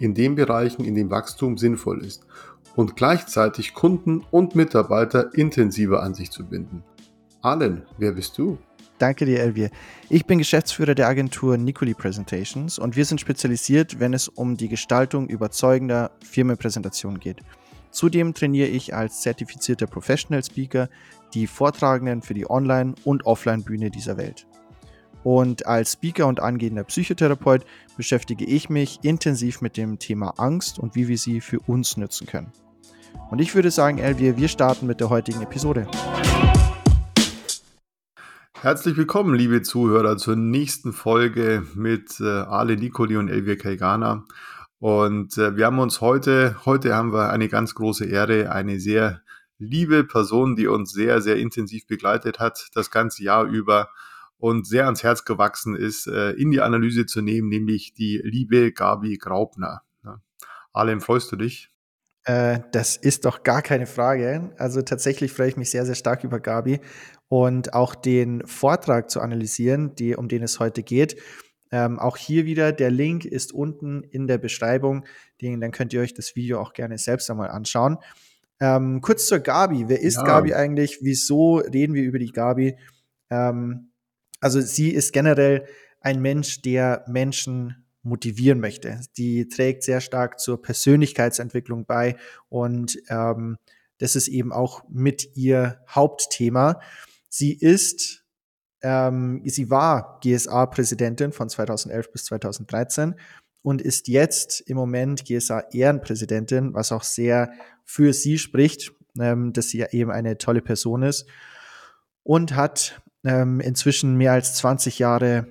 in den Bereichen, in denen Wachstum sinnvoll ist und gleichzeitig Kunden und Mitarbeiter intensiver an sich zu binden. Allen, wer bist du? Danke dir, Elvier. Ich bin Geschäftsführer der Agentur Nicoli Presentations und wir sind spezialisiert, wenn es um die Gestaltung überzeugender Firmenpräsentationen geht. Zudem trainiere ich als zertifizierter Professional Speaker die Vortragenden für die Online- und Offline-Bühne dieser Welt. Und als Speaker und angehender Psychotherapeut beschäftige ich mich intensiv mit dem Thema Angst und wie wir sie für uns nutzen können. Und ich würde sagen, Elvier, wir starten mit der heutigen Episode. Herzlich willkommen, liebe Zuhörer, zur nächsten Folge mit äh, Ale Nicoli und Elvia Kaigana. Und äh, wir haben uns heute, heute haben wir eine ganz große Ehre, eine sehr liebe Person, die uns sehr, sehr intensiv begleitet hat, das ganze Jahr über und sehr ans Herz gewachsen ist, äh, in die Analyse zu nehmen, nämlich die liebe Gabi Graubner. Ja. Alem, freust du dich? Äh, das ist doch gar keine Frage. Also tatsächlich freue ich mich sehr, sehr stark über Gabi und auch den Vortrag zu analysieren, die, um den es heute geht. Ähm, auch hier wieder, der Link ist unten in der Beschreibung. Den, dann könnt ihr euch das Video auch gerne selbst einmal anschauen. Ähm, kurz zur Gabi. Wer ist ja. Gabi eigentlich? Wieso reden wir über die Gabi? Ähm, also sie ist generell ein Mensch, der Menschen motivieren möchte. Die trägt sehr stark zur Persönlichkeitsentwicklung bei und ähm, das ist eben auch mit ihr Hauptthema. Sie ist, ähm, sie war GSA-Präsidentin von 2011 bis 2013 und ist jetzt im Moment GSA-Ehrenpräsidentin, was auch sehr für sie spricht, ähm, dass sie ja eben eine tolle Person ist und hat ähm, inzwischen mehr als 20 Jahre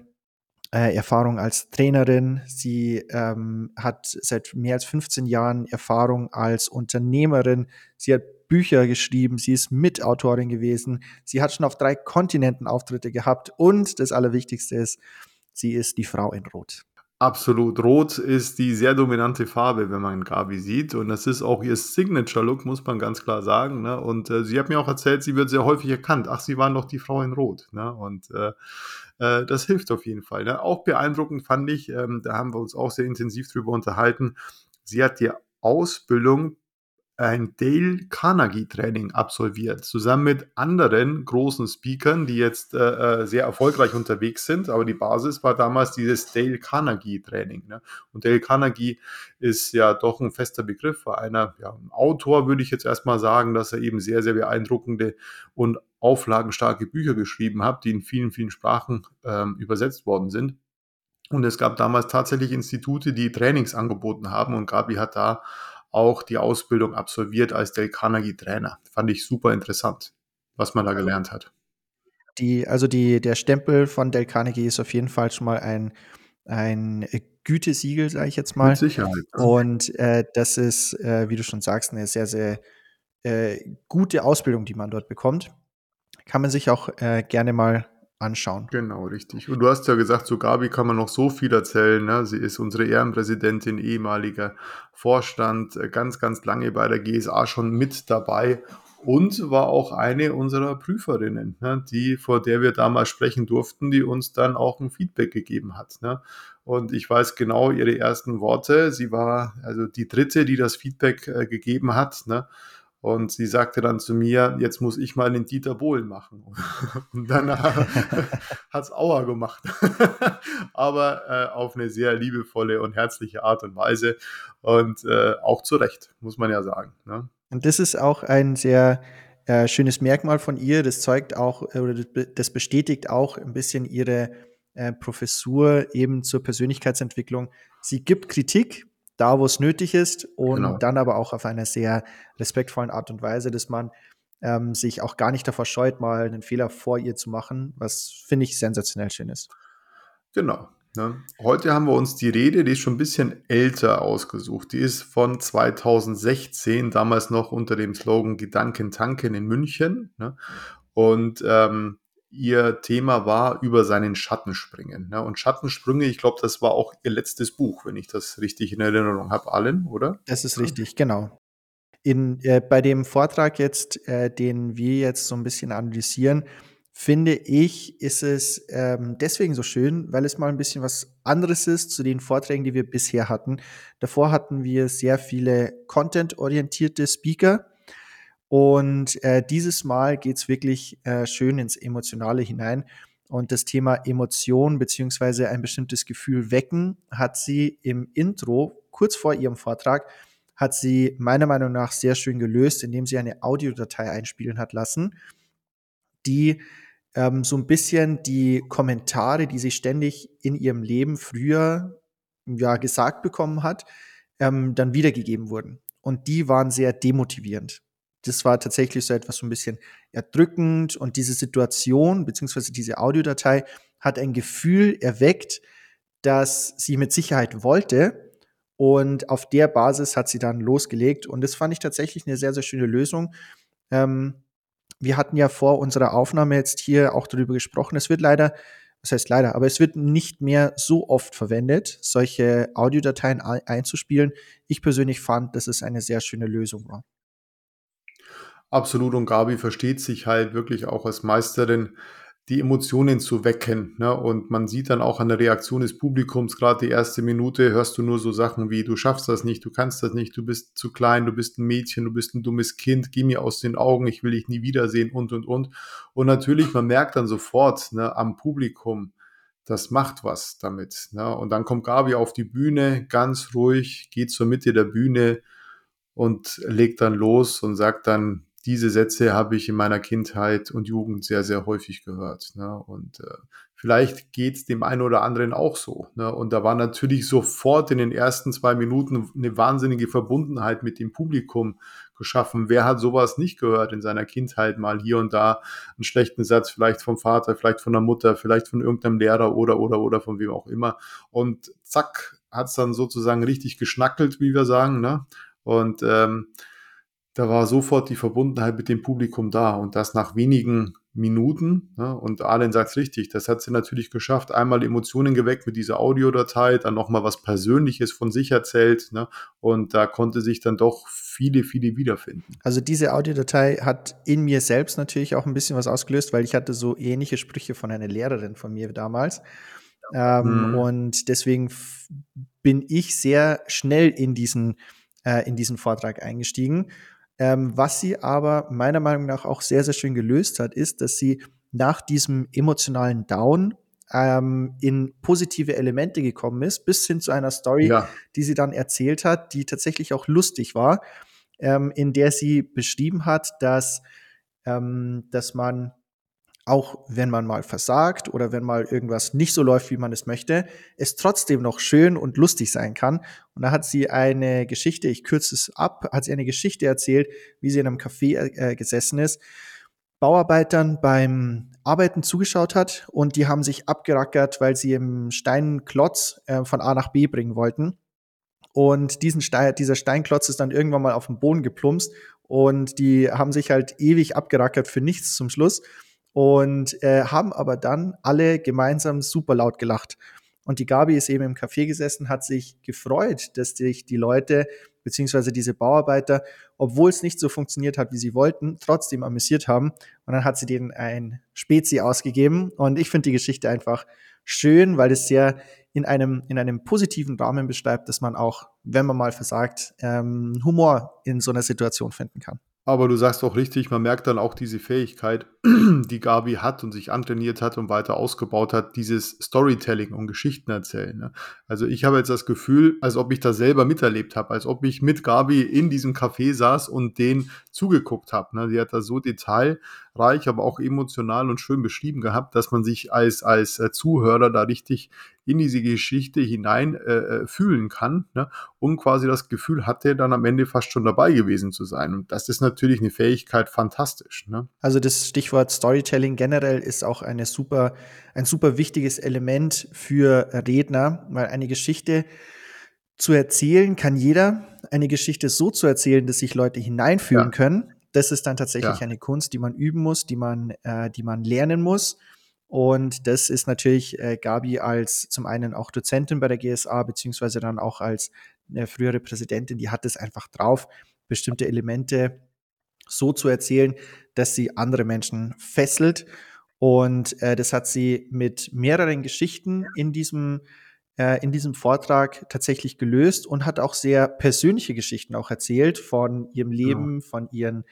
äh, Erfahrung als Trainerin. Sie ähm, hat seit mehr als 15 Jahren Erfahrung als Unternehmerin. Sie hat Bücher geschrieben, sie ist Mitautorin gewesen, sie hat schon auf drei Kontinenten Auftritte gehabt und das Allerwichtigste ist, sie ist die Frau in Rot. Absolut. Rot ist die sehr dominante Farbe, wenn man Gabi sieht. Und das ist auch ihr Signature-Look, muss man ganz klar sagen. Ne? Und äh, sie hat mir auch erzählt, sie wird sehr häufig erkannt. Ach, sie waren doch die Frau in Rot. Ne? Und äh, äh, das hilft auf jeden Fall. Ne? Auch beeindruckend fand ich, ähm, da haben wir uns auch sehr intensiv drüber unterhalten. Sie hat die Ausbildung ein Dale Carnegie Training absolviert, zusammen mit anderen großen Speakern, die jetzt äh, äh, sehr erfolgreich unterwegs sind. Aber die Basis war damals dieses Dale Carnegie Training. Ne? Und Dale Carnegie ist ja doch ein fester Begriff, war einer ja, ein Autor, würde ich jetzt erstmal sagen, dass er eben sehr, sehr beeindruckende und auflagenstarke Bücher geschrieben hat, die in vielen, vielen Sprachen ähm, übersetzt worden sind. Und es gab damals tatsächlich Institute, die Trainings angeboten haben und Gabi hat da auch die Ausbildung absolviert als Del Carnegie Trainer. Fand ich super interessant, was man da gelernt hat. Die, also die, der Stempel von Del Carnegie ist auf jeden Fall schon mal ein, ein Gütesiegel, sage ich jetzt mal. Mit Sicherheit. Und äh, das ist, äh, wie du schon sagst, eine sehr, sehr äh, gute Ausbildung, die man dort bekommt. Kann man sich auch äh, gerne mal anschauen. Genau, richtig. Und du hast ja gesagt, zu Gabi kann man noch so viel erzählen. Ne? Sie ist unsere Ehrenpräsidentin, ehemaliger Vorstand, äh, ganz, ganz lange bei der GSA schon mit dabei und war auch eine unserer Prüferinnen, ne? die, vor der wir damals sprechen durften, die uns dann auch ein Feedback gegeben hat. Ne? Und ich weiß genau ihre ersten Worte. Sie war also die dritte, die das Feedback äh, gegeben hat. Ne? Und sie sagte dann zu mir, jetzt muss ich mal den Dieter Bohlen machen. Und danach hat es Aua gemacht. Aber äh, auf eine sehr liebevolle und herzliche Art und Weise. Und äh, auch zu Recht, muss man ja sagen. Ne? Und das ist auch ein sehr äh, schönes Merkmal von ihr. Das zeugt auch, äh, oder das bestätigt auch ein bisschen ihre äh, Professur eben zur Persönlichkeitsentwicklung. Sie gibt Kritik, da, wo es nötig ist und genau. dann aber auch auf einer sehr respektvollen Art und Weise, dass man ähm, sich auch gar nicht davor scheut, mal einen Fehler vor ihr zu machen, was finde ich sensationell schön ist. Genau. Ne? Heute haben wir uns die Rede, die ist schon ein bisschen älter ausgesucht. Die ist von 2016, damals noch unter dem Slogan Gedanken tanken in München. Ne? Und ähm, ihr Thema war über seinen Schatten springen. Ne? Und Schattensprünge, ich glaube, das war auch ihr letztes Buch, wenn ich das richtig in Erinnerung habe, allen, oder? Das ist richtig, genau. In, äh, bei dem Vortrag jetzt, äh, den wir jetzt so ein bisschen analysieren, finde ich, ist es ähm, deswegen so schön, weil es mal ein bisschen was anderes ist zu den Vorträgen, die wir bisher hatten. Davor hatten wir sehr viele content-orientierte Speaker. Und äh, dieses Mal geht's wirklich äh, schön ins Emotionale hinein. Und das Thema Emotion beziehungsweise ein bestimmtes Gefühl wecken hat sie im Intro, kurz vor ihrem Vortrag, hat sie meiner Meinung nach sehr schön gelöst, indem sie eine Audiodatei einspielen hat lassen, die ähm, so ein bisschen die Kommentare, die sie ständig in ihrem Leben früher ja, gesagt bekommen hat, ähm, dann wiedergegeben wurden. Und die waren sehr demotivierend. Das war tatsächlich so etwas so ein bisschen erdrückend und diese Situation beziehungsweise diese Audiodatei hat ein Gefühl erweckt, das sie mit Sicherheit wollte. Und auf der Basis hat sie dann losgelegt. Und das fand ich tatsächlich eine sehr, sehr schöne Lösung. Ähm, wir hatten ja vor unserer Aufnahme jetzt hier auch darüber gesprochen. Es wird leider, das heißt leider, aber es wird nicht mehr so oft verwendet, solche Audiodateien einzuspielen. Ich persönlich fand, dass es eine sehr schöne Lösung war. Absolut und Gabi versteht sich halt wirklich auch als Meisterin die Emotionen zu wecken. Ne? Und man sieht dann auch an der Reaktion des Publikums, gerade die erste Minute, hörst du nur so Sachen wie, du schaffst das nicht, du kannst das nicht, du bist zu klein, du bist ein Mädchen, du bist ein dummes Kind, geh mir aus den Augen, ich will dich nie wiedersehen und, und, und. Und natürlich, man merkt dann sofort ne, am Publikum, das macht was damit. Ne? Und dann kommt Gabi auf die Bühne, ganz ruhig, geht zur Mitte der Bühne und legt dann los und sagt dann, diese Sätze habe ich in meiner Kindheit und Jugend sehr, sehr häufig gehört. Ne? Und äh, vielleicht geht es dem einen oder anderen auch so. Ne? Und da war natürlich sofort in den ersten zwei Minuten eine wahnsinnige Verbundenheit mit dem Publikum geschaffen. Wer hat sowas nicht gehört in seiner Kindheit mal hier und da einen schlechten Satz, vielleicht vom Vater, vielleicht von der Mutter, vielleicht von irgendeinem Lehrer oder oder oder von wem auch immer. Und zack, hat es dann sozusagen richtig geschnackelt, wie wir sagen. Ne? Und ähm, da war sofort die Verbundenheit mit dem Publikum da und das nach wenigen Minuten. Ne? Und Arlen sagt es richtig, das hat sie natürlich geschafft. Einmal Emotionen geweckt mit dieser Audiodatei, dann nochmal was Persönliches von sich erzählt. Ne? Und da konnte sich dann doch viele, viele wiederfinden. Also diese Audiodatei hat in mir selbst natürlich auch ein bisschen was ausgelöst, weil ich hatte so ähnliche Sprüche von einer Lehrerin von mir damals. Ähm, mhm. Und deswegen bin ich sehr schnell in diesen, äh, in diesen Vortrag eingestiegen ähm, was sie aber meiner Meinung nach auch sehr, sehr schön gelöst hat, ist, dass sie nach diesem emotionalen Down ähm, in positive Elemente gekommen ist, bis hin zu einer Story, ja. die sie dann erzählt hat, die tatsächlich auch lustig war, ähm, in der sie beschrieben hat, dass, ähm, dass man auch wenn man mal versagt oder wenn mal irgendwas nicht so läuft, wie man es möchte, es trotzdem noch schön und lustig sein kann. Und da hat sie eine Geschichte, ich kürze es ab, hat sie eine Geschichte erzählt, wie sie in einem Café äh, gesessen ist, Bauarbeitern beim Arbeiten zugeschaut hat und die haben sich abgerackert, weil sie im Steinklotz äh, von A nach B bringen wollten. Und diesen Stein, dieser Steinklotz ist dann irgendwann mal auf den Boden geplumpst und die haben sich halt ewig abgerackert für nichts zum Schluss und äh, haben aber dann alle gemeinsam super laut gelacht. Und die Gabi ist eben im Café gesessen, hat sich gefreut, dass sich die Leute beziehungsweise diese Bauarbeiter, obwohl es nicht so funktioniert hat, wie sie wollten, trotzdem amüsiert haben. Und dann hat sie denen ein Spezi ausgegeben. Und ich finde die Geschichte einfach schön, weil es sehr in einem, in einem positiven Rahmen beschreibt, dass man auch, wenn man mal versagt, ähm, Humor in so einer Situation finden kann. Aber du sagst auch richtig, man merkt dann auch diese Fähigkeit, die Gabi hat und sich antrainiert hat und weiter ausgebaut hat, dieses Storytelling und Geschichten erzählen. Ne? Also ich habe jetzt das Gefühl, als ob ich das selber miterlebt habe, als ob ich mit Gabi in diesem Café saß und den zugeguckt habe. Ne? Die hat da so Detail reich, aber auch emotional und schön beschrieben gehabt, dass man sich als, als äh, Zuhörer da richtig in diese Geschichte hinein äh, äh, fühlen kann ne? und quasi das Gefühl hatte, dann am Ende fast schon dabei gewesen zu sein. Und das ist natürlich eine Fähigkeit fantastisch. Ne? Also das Stichwort Storytelling generell ist auch eine super, ein super wichtiges Element für Redner, weil eine Geschichte zu erzählen kann jeder. Eine Geschichte so zu erzählen, dass sich Leute hineinfühlen ja. können, das ist dann tatsächlich ja. eine Kunst, die man üben muss, die man, äh, die man lernen muss. Und das ist natürlich äh, Gabi als zum einen auch Dozentin bei der GSA, beziehungsweise dann auch als äh, frühere Präsidentin, die hat es einfach drauf, bestimmte Elemente so zu erzählen, dass sie andere Menschen fesselt. Und äh, das hat sie mit mehreren Geschichten in diesem, äh, in diesem Vortrag tatsächlich gelöst und hat auch sehr persönliche Geschichten auch erzählt von ihrem Leben, ja. von ihren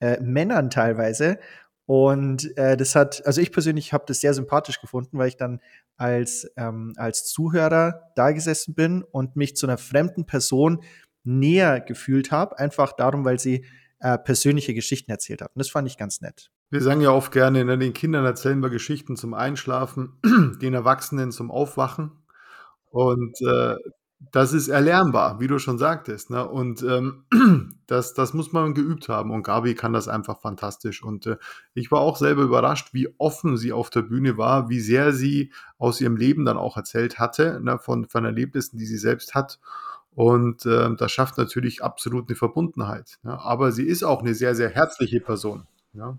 äh, Männern teilweise. Und äh, das hat, also ich persönlich habe das sehr sympathisch gefunden, weil ich dann als, ähm, als Zuhörer da gesessen bin und mich zu einer fremden Person näher gefühlt habe, einfach darum, weil sie äh, persönliche Geschichten erzählt hat. Und das fand ich ganz nett. Wir sagen ja oft gerne, ne, den Kindern erzählen wir Geschichten zum Einschlafen, den Erwachsenen zum Aufwachen. Und äh, das ist erlernbar, wie du schon sagtest. Ne? Und ähm, das, das muss man geübt haben. Und Gabi kann das einfach fantastisch. Und äh, ich war auch selber überrascht, wie offen sie auf der Bühne war, wie sehr sie aus ihrem Leben dann auch erzählt hatte, ne? von, von Erlebnissen, die sie selbst hat. Und äh, das schafft natürlich absolut eine Verbundenheit. Ne? Aber sie ist auch eine sehr, sehr herzliche Person. Ja?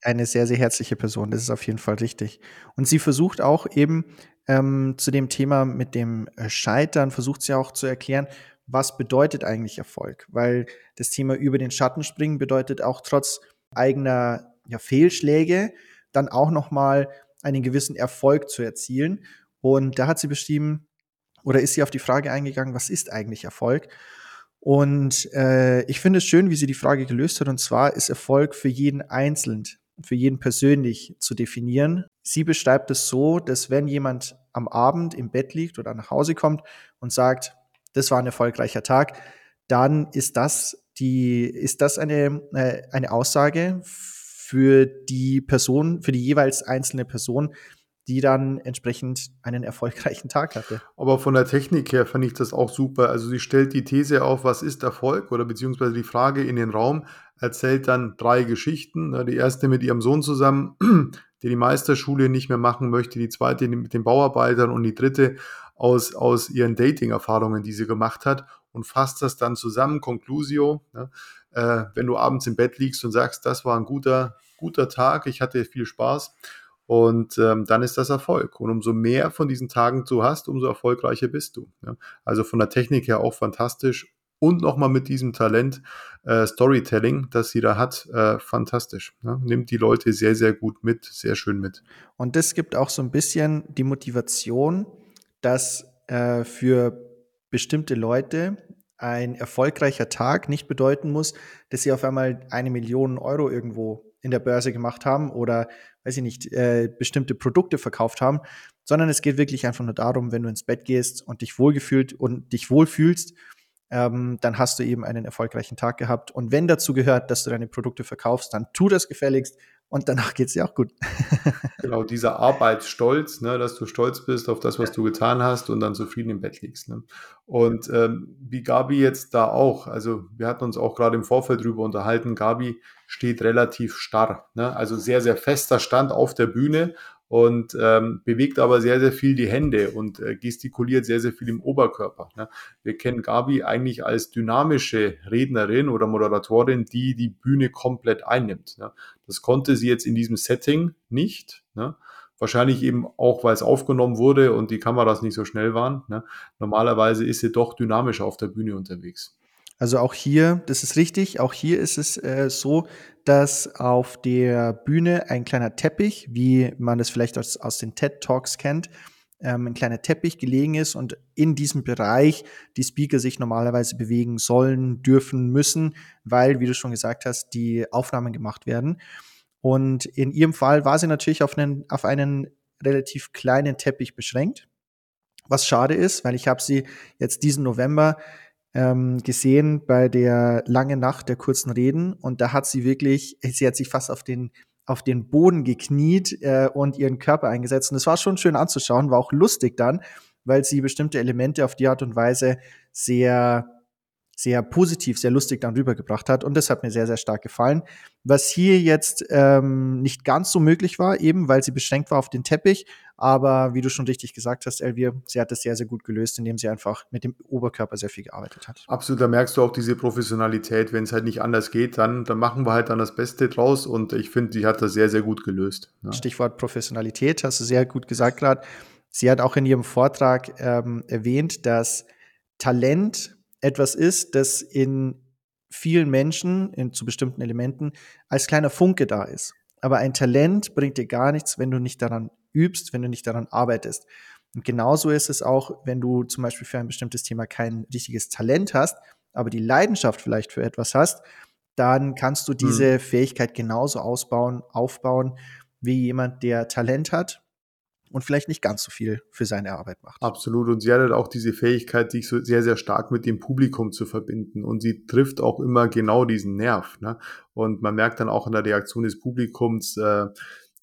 Eine sehr, sehr herzliche Person, das ist auf jeden Fall richtig. Und sie versucht auch eben ähm, zu dem Thema mit dem äh, Scheitern versucht sie auch zu erklären, was bedeutet eigentlich Erfolg? Weil das Thema über den Schatten springen bedeutet auch trotz eigener ja, Fehlschläge dann auch noch mal einen gewissen Erfolg zu erzielen. Und da hat sie beschrieben oder ist sie auf die Frage eingegangen, was ist eigentlich Erfolg? Und äh, ich finde es schön, wie sie die Frage gelöst hat. Und zwar ist Erfolg für jeden einzeln für jeden persönlich zu definieren. Sie beschreibt es so, dass wenn jemand am Abend im Bett liegt oder nach Hause kommt und sagt, das war ein erfolgreicher Tag, dann ist das die, ist das eine, äh, eine Aussage für die Person, für die jeweils einzelne Person, die dann entsprechend einen erfolgreichen Tag hatte. Aber von der Technik her fand ich das auch super. Also sie stellt die These auf, was ist Erfolg oder beziehungsweise die Frage in den Raum, erzählt dann drei Geschichten. Die erste mit ihrem Sohn zusammen, der die Meisterschule nicht mehr machen möchte, die zweite mit den Bauarbeitern und die dritte aus, aus ihren Dating-Erfahrungen, die sie gemacht hat und fasst das dann zusammen, Conclusio. Ne? Äh, wenn du abends im Bett liegst und sagst, das war ein guter, guter Tag, ich hatte viel Spaß, und ähm, dann ist das Erfolg. Und umso mehr von diesen Tagen du hast, umso erfolgreicher bist du. Ja? Also von der Technik her auch fantastisch. Und nochmal mit diesem Talent äh, Storytelling, das sie da hat, äh, fantastisch. Ja? Nimmt die Leute sehr, sehr gut mit, sehr schön mit. Und das gibt auch so ein bisschen die Motivation, dass äh, für bestimmte Leute ein erfolgreicher Tag nicht bedeuten muss, dass sie auf einmal eine Million Euro irgendwo in der Börse gemacht haben oder, weiß ich nicht, äh, bestimmte Produkte verkauft haben, sondern es geht wirklich einfach nur darum, wenn du ins Bett gehst und dich wohlgefühlt und dich wohlfühlst, ähm, dann hast du eben einen erfolgreichen Tag gehabt. Und wenn dazu gehört, dass du deine Produkte verkaufst, dann tu das gefälligst und danach geht es dir auch gut. genau, dieser Arbeitsstolz, ne, dass du stolz bist auf das, was du getan hast und dann zufrieden im Bett liegst. Ne? Und ähm, wie Gabi jetzt da auch, also wir hatten uns auch gerade im Vorfeld drüber unterhalten, Gabi steht relativ starr, ne? also sehr, sehr fester Stand auf der Bühne und ähm, bewegt aber sehr, sehr viel die Hände und äh, gestikuliert sehr, sehr viel im Oberkörper. Ne? Wir kennen Gabi eigentlich als dynamische Rednerin oder Moderatorin, die die Bühne komplett einnimmt. Ne? Das konnte sie jetzt in diesem Setting nicht. Ne? Wahrscheinlich eben auch, weil es aufgenommen wurde und die Kameras nicht so schnell waren. Ne? Normalerweise ist sie doch dynamisch auf der Bühne unterwegs. Also auch hier, das ist richtig, auch hier ist es äh, so, dass auf der Bühne ein kleiner Teppich, wie man das vielleicht aus, aus den TED Talks kennt, ähm, ein kleiner Teppich gelegen ist und in diesem Bereich die Speaker sich normalerweise bewegen sollen, dürfen, müssen, weil, wie du schon gesagt hast, die Aufnahmen gemacht werden. Und in ihrem Fall war sie natürlich auf einen, auf einen relativ kleinen Teppich beschränkt, was schade ist, weil ich habe sie jetzt diesen November ähm, gesehen bei der langen Nacht der kurzen Reden und da hat sie wirklich, sie hat sich fast auf den auf den Boden gekniet äh, und ihren Körper eingesetzt. Und es war schon schön anzuschauen, war auch lustig dann, weil sie bestimmte Elemente auf die Art und Weise sehr sehr positiv, sehr lustig dann rübergebracht hat. Und das hat mir sehr, sehr stark gefallen. Was hier jetzt ähm, nicht ganz so möglich war, eben weil sie beschränkt war auf den Teppich. Aber wie du schon richtig gesagt hast, Elvir, sie hat das sehr, sehr gut gelöst, indem sie einfach mit dem Oberkörper sehr viel gearbeitet hat. Absolut, da merkst du auch diese Professionalität. Wenn es halt nicht anders geht, dann, dann machen wir halt dann das Beste draus. Und ich finde, die hat das sehr, sehr gut gelöst. Ja. Stichwort Professionalität, hast du sehr gut gesagt gerade. Sie hat auch in ihrem Vortrag ähm, erwähnt, dass Talent etwas ist, das in vielen Menschen, in, zu bestimmten Elementen, als kleiner Funke da ist. Aber ein Talent bringt dir gar nichts, wenn du nicht daran übst, wenn du nicht daran arbeitest. Und genauso ist es auch, wenn du zum Beispiel für ein bestimmtes Thema kein richtiges Talent hast, aber die Leidenschaft vielleicht für etwas hast, dann kannst du diese mhm. Fähigkeit genauso ausbauen, aufbauen, wie jemand, der Talent hat, und vielleicht nicht ganz so viel für seine Arbeit macht. Absolut. Und sie hat halt auch diese Fähigkeit, sich so sehr, sehr stark mit dem Publikum zu verbinden. Und sie trifft auch immer genau diesen Nerv. Ne? Und man merkt dann auch in der Reaktion des Publikums, äh,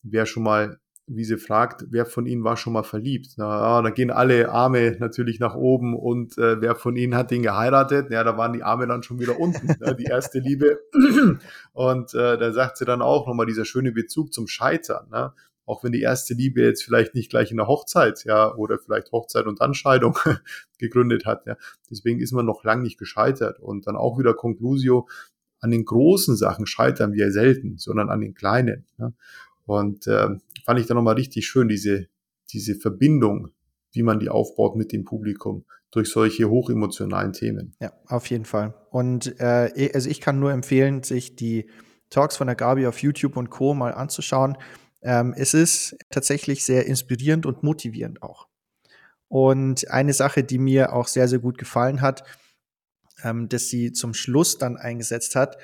wer schon mal wie sie fragt, wer von ihnen war schon mal verliebt. Na, ah, da gehen alle Arme natürlich nach oben und äh, wer von ihnen hat den geheiratet? Ja, da waren die Arme dann schon wieder unten, ne, die erste Liebe. Und äh, da sagt sie dann auch nochmal dieser schöne Bezug zum Scheitern. Ne? Auch wenn die erste Liebe jetzt vielleicht nicht gleich in der Hochzeit, ja, oder vielleicht Hochzeit und Anscheidung gegründet hat, ja. Deswegen ist man noch lang nicht gescheitert. Und dann auch wieder Conclusio, an den großen Sachen scheitern wir selten, sondern an den kleinen. Ja. Und äh, fand ich dann nochmal richtig schön, diese, diese Verbindung, wie man die aufbaut mit dem Publikum durch solche hochemotionalen Themen. Ja, auf jeden Fall. Und äh, also ich kann nur empfehlen, sich die Talks von der Gabi auf YouTube und Co. mal anzuschauen. Ähm, es ist tatsächlich sehr inspirierend und motivierend auch. Und eine Sache, die mir auch sehr, sehr gut gefallen hat, ähm, dass sie zum Schluss dann eingesetzt hat,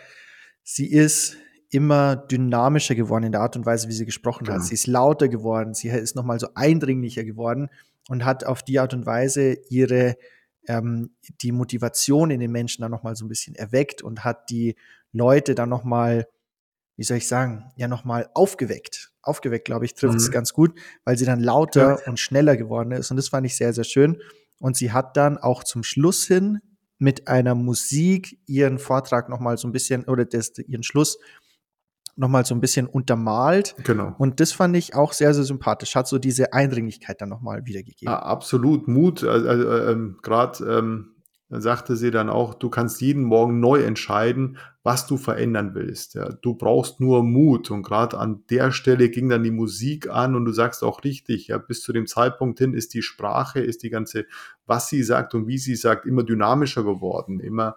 sie ist immer dynamischer geworden in der Art und Weise, wie sie gesprochen genau. hat. Sie ist lauter geworden, sie ist nochmal so eindringlicher geworden und hat auf die Art und Weise ihre ähm, die Motivation in den Menschen dann nochmal so ein bisschen erweckt und hat die Leute dann nochmal, wie soll ich sagen, ja nochmal aufgeweckt aufgeweckt, glaube ich, trifft es mhm. ganz gut, weil sie dann lauter ja. und schneller geworden ist. Und das fand ich sehr, sehr schön. Und sie hat dann auch zum Schluss hin mit einer Musik ihren Vortrag noch mal so ein bisschen, oder das, ihren Schluss noch mal so ein bisschen untermalt. Genau. Und das fand ich auch sehr, sehr sympathisch. Hat so diese Eindringlichkeit dann noch mal wiedergegeben. Ja, absolut. Mut, also, äh, äh, gerade ähm, sagte sie dann auch, du kannst jeden Morgen neu entscheiden, was du verändern willst. Ja, du brauchst nur Mut. Und gerade an der Stelle ging dann die Musik an und du sagst auch richtig, ja, bis zu dem Zeitpunkt hin ist die Sprache, ist die ganze, was sie sagt und wie sie sagt, immer dynamischer geworden, immer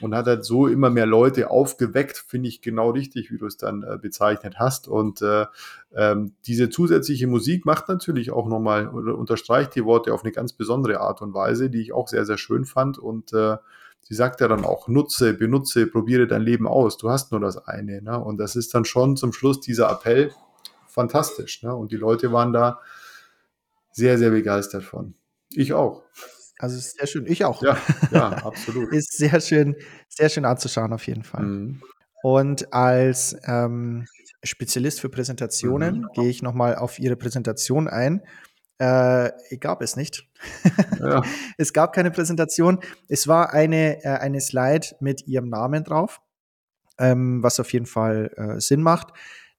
und hat halt so immer mehr Leute aufgeweckt, finde ich genau richtig, wie du es dann äh, bezeichnet hast. Und äh, ähm, diese zusätzliche Musik macht natürlich auch nochmal oder unterstreicht die Worte auf eine ganz besondere Art und Weise, die ich auch sehr, sehr schön fand. Und äh, sie sagt ja dann auch, nutze, benutze, probiere dein Leben aus. Du hast nur das eine. Ne? Und das ist dann schon zum Schluss dieser Appell fantastisch. Ne? Und die Leute waren da sehr, sehr begeistert von. Ich auch. Also ist sehr schön. Ich auch. Ja, ja absolut. ist sehr schön, sehr schön anzuschauen auf jeden Fall. Mhm. Und als ähm, Spezialist für Präsentationen mhm. gehe ich nochmal auf Ihre Präsentation ein. Äh, gab es nicht. Ja. es gab keine Präsentation. Es war eine, äh, eine Slide mit Ihrem Namen drauf, ähm, was auf jeden Fall äh, Sinn macht.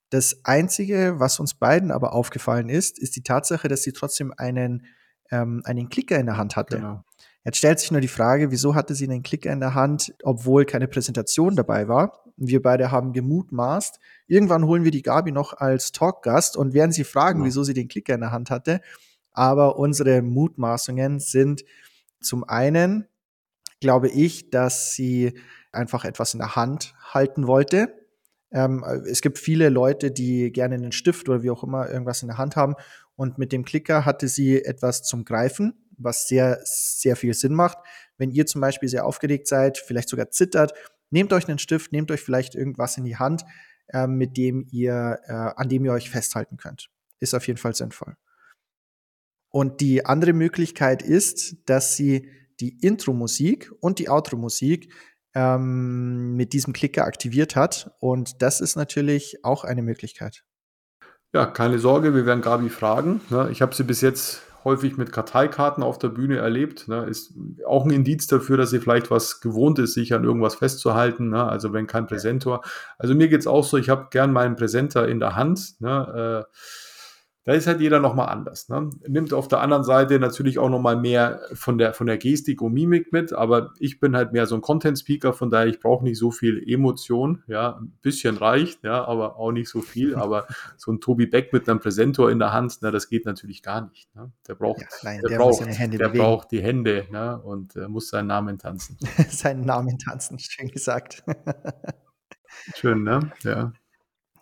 Das Einzige, was uns beiden aber aufgefallen ist, ist die Tatsache, dass sie trotzdem einen ähm, einen Klicker in der Hand hatte. Genau. Jetzt stellt sich nur die Frage, wieso hatte sie einen Klicker in der Hand, obwohl keine Präsentation dabei war? Wir beide haben gemutmaßt. Irgendwann holen wir die Gabi noch als Talkgast und werden sie fragen, genau. wieso sie den Klicker in der Hand hatte. Aber unsere Mutmaßungen sind zum einen, glaube ich, dass sie einfach etwas in der Hand halten wollte. Ähm, es gibt viele Leute, die gerne einen Stift oder wie auch immer irgendwas in der Hand haben und mit dem Klicker hatte sie etwas zum Greifen, was sehr, sehr viel Sinn macht. Wenn ihr zum Beispiel sehr aufgeregt seid, vielleicht sogar zittert, nehmt euch einen Stift, nehmt euch vielleicht irgendwas in die Hand, äh, mit dem ihr, äh, an dem ihr euch festhalten könnt. Ist auf jeden Fall sinnvoll. Und die andere Möglichkeit ist, dass sie die Intro-Musik und die Outro-Musik ähm, mit diesem Klicker aktiviert hat. Und das ist natürlich auch eine Möglichkeit. Ja, keine Sorge, wir werden Gabi fragen. Ne? Ich habe sie bis jetzt häufig mit Karteikarten auf der Bühne erlebt. Ne? Ist auch ein Indiz dafür, dass sie vielleicht was gewohnt ist, sich an irgendwas festzuhalten. Ne? Also wenn kein Präsentor. Also mir geht es auch so, ich habe gern meinen Präsenter in der Hand. Äh, da ist halt jeder nochmal anders. Ne? Nimmt auf der anderen Seite natürlich auch nochmal mehr von der, von der Gestik und Mimik mit, aber ich bin halt mehr so ein Content-Speaker, von daher ich brauche nicht so viel Emotion, ja, ein bisschen reicht, ja, aber auch nicht so viel, aber so ein Tobi Beck mit einem Präsentor in der Hand, na, das geht natürlich gar nicht. Ne? Der braucht, ja, nein, der, der, braucht, der braucht die Hände ne? und äh, muss seinen Namen tanzen. seinen Namen tanzen, schön gesagt. Schön, ne? Ja.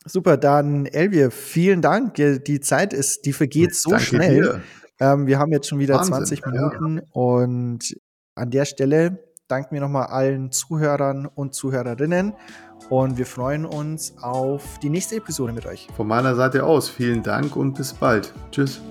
Super, dann Elvier, vielen Dank. Die Zeit ist, die vergeht so Danke schnell. Ähm, wir haben jetzt schon wieder Wahnsinn, 20 Minuten ja. und an der Stelle danken wir nochmal allen Zuhörern und Zuhörerinnen und wir freuen uns auf die nächste Episode mit euch. Von meiner Seite aus vielen Dank und bis bald. Tschüss.